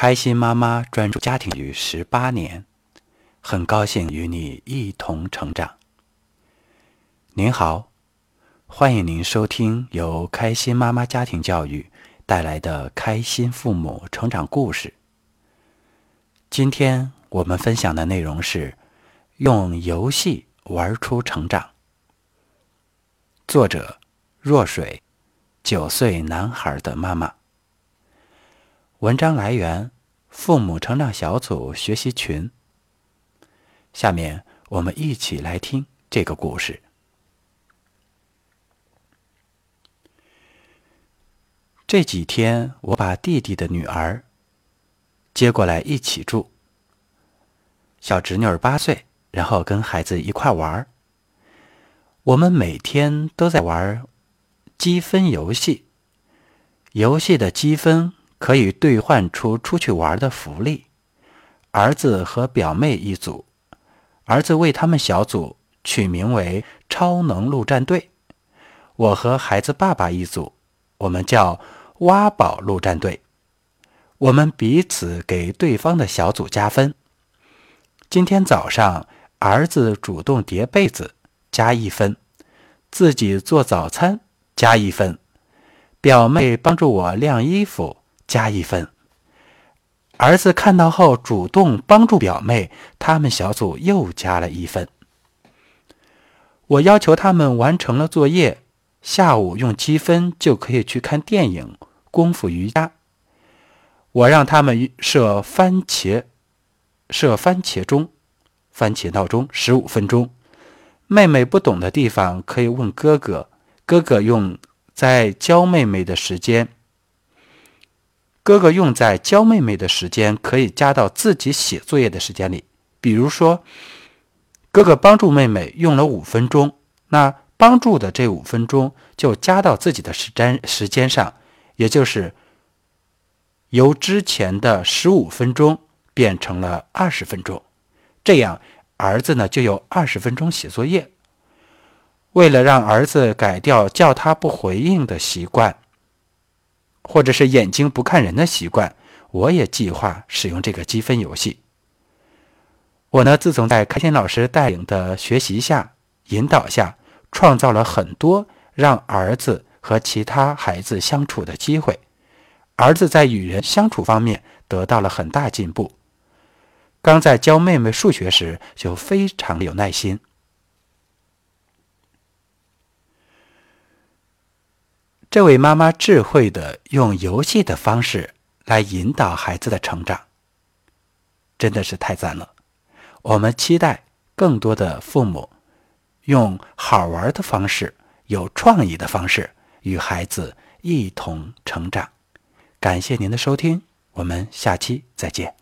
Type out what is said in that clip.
开心妈妈专注家庭育十八年，很高兴与你一同成长。您好，欢迎您收听由开心妈妈家庭教育带来的开心父母成长故事。今天我们分享的内容是用游戏玩出成长。作者：若水，九岁男孩的妈妈。文章来源：父母成长小组学习群。下面我们一起来听这个故事。这几天，我把弟弟的女儿接过来一起住。小侄女儿八岁，然后跟孩子一块玩。我们每天都在玩积分游戏，游戏的积分。可以兑换出出去玩的福利。儿子和表妹一组，儿子为他们小组取名为“超能陆战队”。我和孩子爸爸一组，我们叫“挖宝陆战队”。我们彼此给对方的小组加分。今天早上，儿子主动叠被子，加一分；自己做早餐，加一分；表妹帮助我晾衣服。加一分。儿子看到后主动帮助表妹，他们小组又加了一分。我要求他们完成了作业，下午用积分就可以去看电影、功夫瑜伽。我让他们设番茄，设番茄钟，番茄闹钟十五分钟。妹妹不懂的地方可以问哥哥，哥哥用在教妹妹的时间。哥哥用在教妹妹的时间可以加到自己写作业的时间里。比如说，哥哥帮助妹妹用了五分钟，那帮助的这五分钟就加到自己的时间时间上，也就是由之前的十五分钟变成了二十分钟。这样，儿子呢就有二十分钟写作业。为了让儿子改掉叫他不回应的习惯。或者是眼睛不看人的习惯，我也计划使用这个积分游戏。我呢，自从在开心老师带领的学习下、引导下，创造了很多让儿子和其他孩子相处的机会。儿子在与人相处方面得到了很大进步。刚在教妹妹数学时，就非常有耐心。这位妈妈智慧的用游戏的方式来引导孩子的成长，真的是太赞了。我们期待更多的父母用好玩的方式、有创意的方式与孩子一同成长。感谢您的收听，我们下期再见。